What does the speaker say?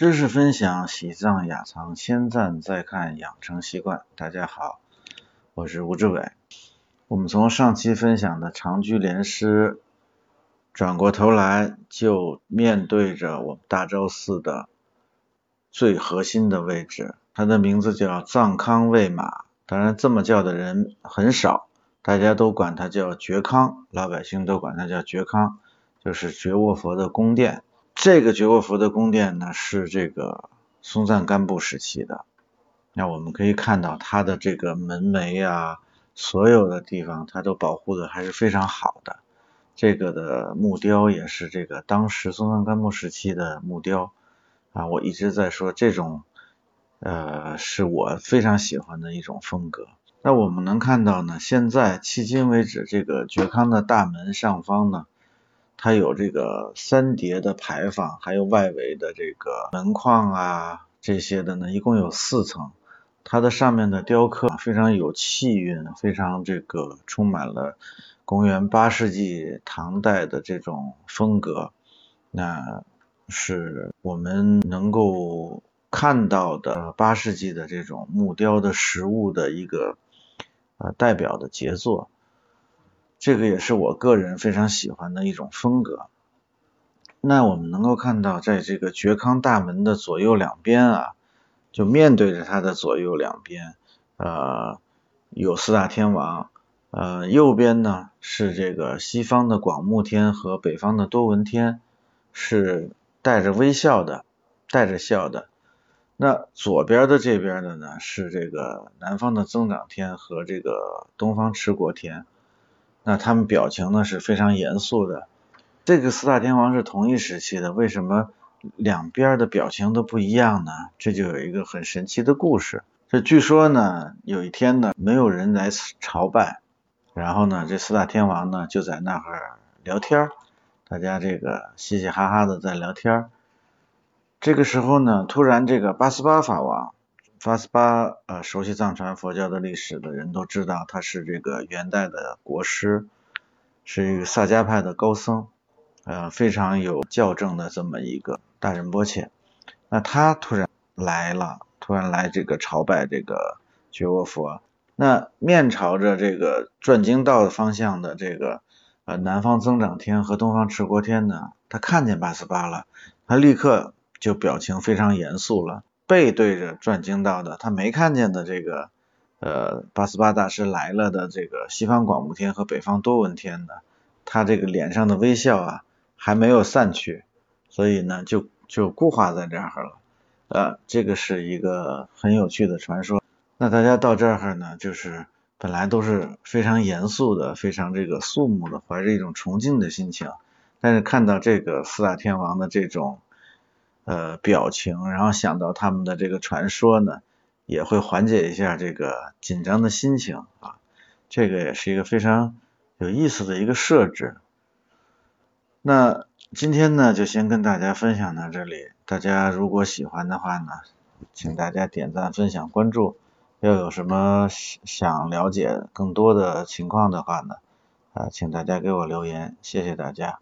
知识分享，喜藏雅藏，先赞再看，养成习惯。大家好，我是吴志伟。我们从上期分享的长居连诗，转过头来就面对着我们大昭寺的最核心的位置，它的名字叫藏康卫马。当然，这么叫的人很少，大家都管它叫觉康，老百姓都管它叫觉康，就是觉卧佛的宫殿。这个觉卧佛的宫殿呢，是这个松赞干布时期的。那我们可以看到它的这个门楣啊，所有的地方它都保护的还是非常好的。这个的木雕也是这个当时松赞干布时期的木雕啊。我一直在说这种呃是我非常喜欢的一种风格。那我们能看到呢，现在迄今为止，这个觉康的大门上方呢。它有这个三叠的牌坊，还有外围的这个门框啊，这些的呢，一共有四层。它的上面的雕刻非常有气韵，非常这个充满了公元八世纪唐代的这种风格。那是我们能够看到的八世纪的这种木雕的实物的一个呃代表的杰作。这个也是我个人非常喜欢的一种风格。那我们能够看到，在这个觉康大门的左右两边啊，就面对着它的左右两边，呃，有四大天王，呃，右边呢是这个西方的广目天和北方的多闻天，是带着微笑的，带着笑的。那左边的这边的呢，是这个南方的增长天和这个东方持国天。那他们表情呢是非常严肃的。这个四大天王是同一时期的，为什么两边的表情都不一样呢？这就有一个很神奇的故事。这据说呢，有一天呢，没有人来朝拜，然后呢，这四大天王呢就在那儿聊天大家这个嘻嘻哈哈的在聊天这个时候呢，突然这个八思巴法王。法斯巴，呃，熟悉藏传佛教的历史的人都知道，他是这个元代的国师，是一个萨迦派的高僧，呃，非常有教正的这么一个大仁波切。那他突然来了，突然来这个朝拜这个觉沃佛，那面朝着这个转经道的方向的这个呃南方增长天和东方持国天呢，他看见八思巴了，他立刻就表情非常严肃了。背对着转经道的，他没看见的这个呃八思巴大师来了的这个西方广目天和北方多闻天的，他这个脸上的微笑啊还没有散去，所以呢就就固化在这儿了。呃，这个是一个很有趣的传说。那大家到这儿呢，就是本来都是非常严肃的、非常这个肃穆的，怀着一种崇敬的心情，但是看到这个四大天王的这种。呃，表情，然后想到他们的这个传说呢，也会缓解一下这个紧张的心情啊。这个也是一个非常有意思的一个设置。那今天呢，就先跟大家分享到这里。大家如果喜欢的话呢，请大家点赞、分享、关注。要有什么想了解更多的情况的话呢，啊，请大家给我留言。谢谢大家。